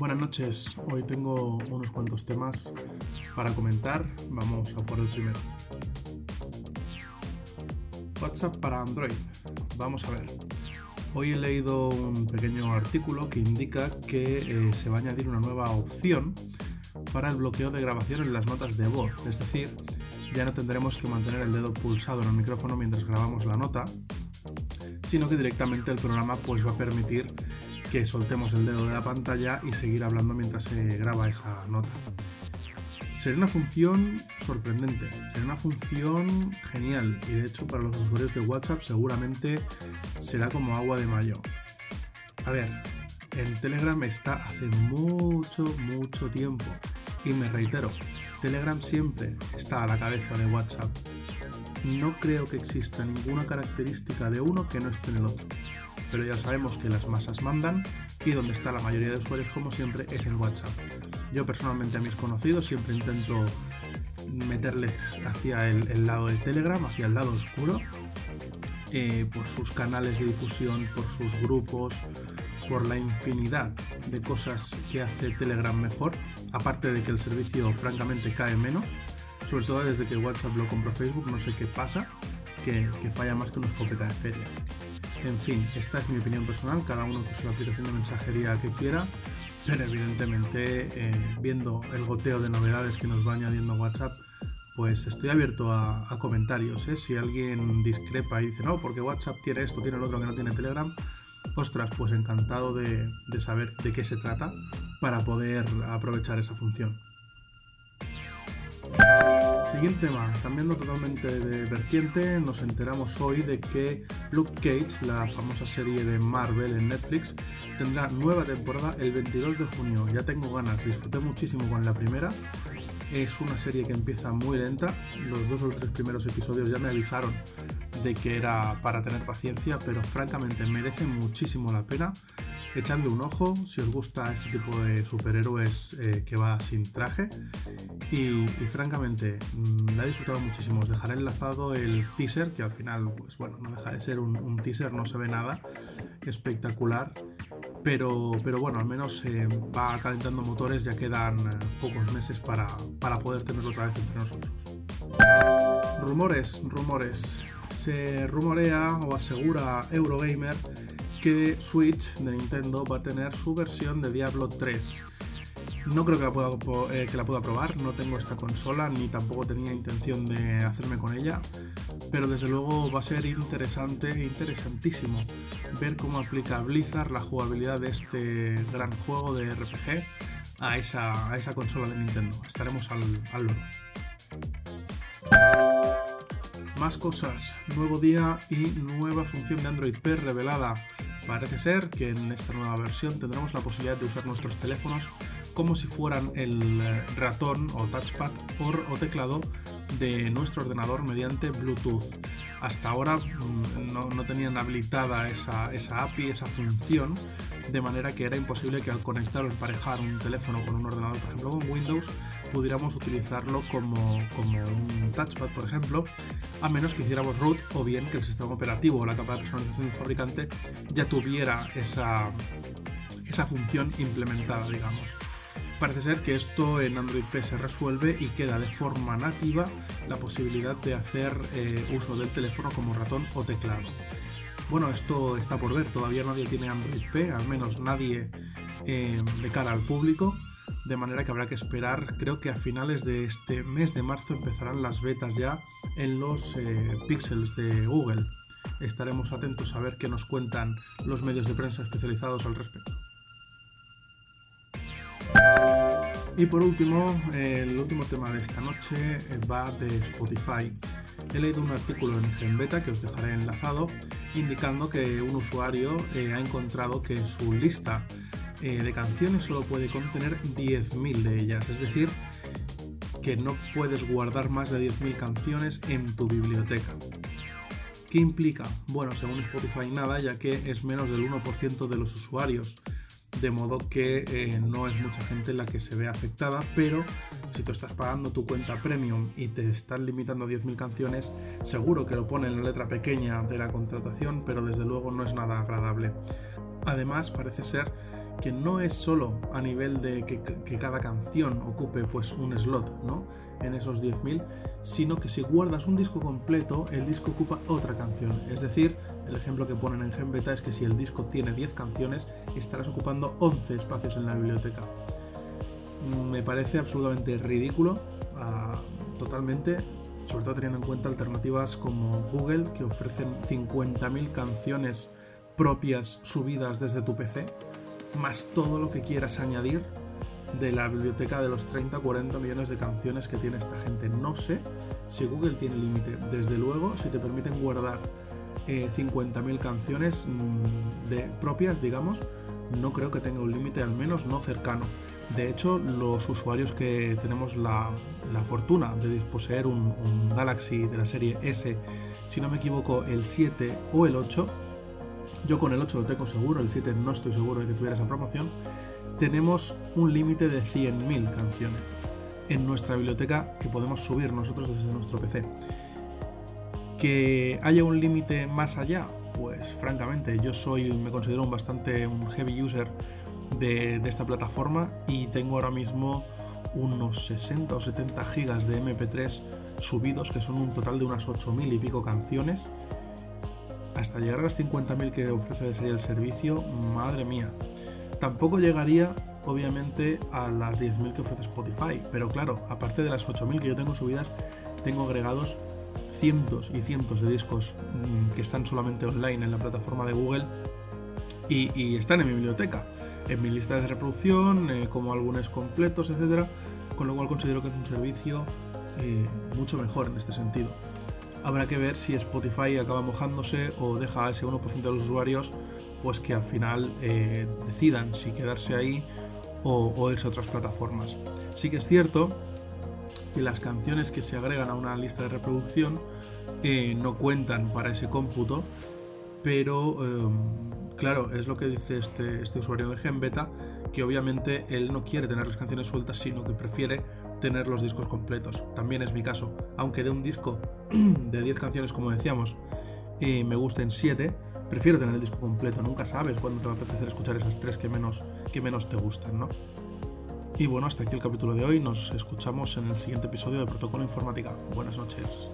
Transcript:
Buenas noches, hoy tengo unos cuantos temas para comentar. Vamos a por el primero. WhatsApp para Android. Vamos a ver. Hoy he leído un pequeño artículo que indica que eh, se va a añadir una nueva opción para el bloqueo de grabación en las notas de voz. Es decir, ya no tendremos que mantener el dedo pulsado en el micrófono mientras grabamos la nota, sino que directamente el programa pues va a permitir que soltemos el dedo de la pantalla y seguir hablando mientras se graba esa nota. Sería una función sorprendente, sería una función genial y de hecho para los usuarios de WhatsApp seguramente será como agua de mayo. A ver, en Telegram está hace mucho, mucho tiempo y me reitero, Telegram siempre está a la cabeza de WhatsApp. No creo que exista ninguna característica de uno que no esté en el otro pero ya sabemos que las masas mandan y donde está la mayoría de usuarios, como siempre, es en WhatsApp. Yo personalmente a mis conocidos siempre intento meterles hacia el, lado de Telegram, hacia el lado oscuro, eh, por sus canales de difusión, por sus grupos, por la infinidad de cosas que hace Telegram mejor, aparte de que el servicio francamente cae menos, sobre todo desde que WhatsApp lo compró Facebook, no sé qué pasa, que, que falla más que una escopeta de feria. En fin, esta es mi opinión personal, cada uno con su aplicación de mensajería que quiera, pero evidentemente eh, viendo el goteo de novedades que nos va añadiendo WhatsApp, pues estoy abierto a, comentarios. ¿eh? Si alguien discrepa y dice, no, porque WhatsApp tiene esto, tiene el otro que no tiene Telegram, ostras, pues encantado de saber de qué se trata para poder aprovechar esa función. Siguiente tema, cambiando totalmente de vertiente, nos enteramos hoy de que Luke Cage, la famosa serie de Marvel en Netflix, tendrá nueva temporada el 22 de junio. Ya tengo ganas, disfruté muchísimo con la primera. Es una serie que empieza muy lenta, los dos o tres primeros episodios ya me avisaron de que era para tener paciencia, pero francamente merece muchísimo la pena. Echadle un ojo si os gusta este tipo de superhéroes eh, que va sin traje. Y, francamente, mm, la he disfrutado muchísimo. Os dejaré enlazado el teaser, que al final, pues bueno, no deja de ser un, teaser, no se ve nada espectacular. Pero, pero bueno, al menos eh, va calentando motores, ya quedan eh, pocos meses para, para poder tenerlo otra vez entre nosotros. Rumores, rumores se rumorea o asegura Eurogamer que Switch de Nintendo va a tener su versión de Diablo 3. No creo que la, pueda, eh, que la pueda probar, no tengo esta consola ni tampoco tenía intención de hacerme con ella, pero desde luego va a ser interesante, interesantísimo ver cómo aplica Blizzard la jugabilidad de este gran juego de RPG a esa, a esa consola de Nintendo. Estaremos al, al loro. Más cosas, nuevo día y nueva función de Android P revelada. Parece ser que en esta nueva versión tendremos la posibilidad de usar nuestros teléfonos como si fueran el eh, ratón o touchpad o teclado de nuestro ordenador mediante Bluetooth. Hasta ahora mm, no, tenían habilitada esa, esa, API, esa función, de manera que era imposible que al conectar o emparejar un teléfono con un ordenador, por ejemplo con Windows, pudiéramos utilizarlo como, como un touchpad, por ejemplo, a menos que hiciéramos root o bien que el sistema operativo o la capa de personalización del fabricante ya tuviera esa, esa función implementada, digamos. Parece ser que esto en Android P se resuelve y queda de forma nativa la posibilidad de hacer eh, uso del teléfono como ratón o teclado. Bueno, esto está por ver, todavía nadie tiene Android P, al menos nadie eh, de cara al público, de manera que habrá que esperar, creo que a finales de este mes de marzo empezarán las betas ya en los eh, píxeles de Google. Estaremos atentos a ver qué nos cuentan los medios de prensa especializados al respecto. Y por último, el último tema de esta noche va de Spotify. He leído un artículo en GenBeta que os dejaré enlazado indicando que un usuario eh, ha encontrado que su lista eh, de canciones solo puede contener 10.000 de ellas, es decir, que no puedes guardar más de 10.000 canciones en tu biblioteca. ¿Qué implica? Bueno, según Spotify nada, ya que es menos del 1% de los usuarios de modo que eh, no es mucha gente la que se ve afectada, pero si tú estás pagando tu cuenta premium y te están limitando a 10.000 canciones, seguro que lo pone en la letra pequeña de la contratación, pero desde luego no es nada agradable. Además, parece ser que no es solo a nivel de que, cada canción ocupe pues un slot ¿no? en esos 10.000, sino que si guardas un disco completo, el disco ocupa otra canción. Es decir, el ejemplo que ponen en GenBeta es que si el disco tiene 10 canciones, estarás ocupando 11 espacios en la biblioteca. Me parece absolutamente ridículo, ah, totalmente, sobre todo teniendo en cuenta alternativas como Google, que ofrecen 50.000 canciones propias subidas desde tu PC más todo lo que quieras añadir de la biblioteca de los 30-40 millones de canciones que tiene esta gente. No sé si Google tiene límite. Desde luego, si te permiten guardar 50.000 eh, canciones mm, de, propias, digamos, no creo que tenga un límite, al menos no cercano. De hecho, los usuarios que tenemos la, fortuna de poseer un, un Galaxy de la serie S, si no me equivoco, el 7 o el 8, yo con el 8 lo tengo seguro, el 7 no estoy seguro de que tuviera esa promoción, tenemos un límite de 100.000 canciones en nuestra biblioteca que podemos subir nosotros desde nuestro PC. Que haya un límite más allá, pues francamente yo soy, me considero un bastante un heavy user de, de esta plataforma y tengo ahora mismo unos 60 o 70 gigas de MP3 subidos, que son un total de unas 8.000 y pico canciones hasta llegar a las 50.000 que ofrece de serie el servicio, madre mía. Tampoco llegaría, obviamente, a las 10.000 que ofrece Spotify, pero claro, aparte de las 8.000 que yo tengo subidas, tengo agregados cientos y cientos de discos mm, que están solamente online en la plataforma de Google y, están en mi biblioteca, en mi lista de reproducción, eh, como álbumes completos, etcétera, con lo cual considero que es un servicio eh, mucho mejor en este sentido habrá que ver si Spotify acaba mojándose o deja a ese 1% de los usuarios pues que al final eh, decidan si quedarse ahí o, irse a otras plataformas. Sí que es cierto que las canciones que se agregan a una lista de reproducción eh, no cuentan para ese cómputo, pero em, claro, es lo que dice este, este usuario de GenBeta, que obviamente él no quiere tener las canciones sueltas, sino que prefiere tener los discos completos. También es mi caso. Aunque de un disco de 10 canciones, como decíamos, eh, me gusten 7, prefiero tener el disco completo. Nunca sabes cuándo te va a apetecer escuchar esas 3 que menos, que menos te gustan, ¿no? Y bueno, hasta aquí el capítulo de hoy. Nos escuchamos en el siguiente episodio de Protocolo Informática. Buenas noches.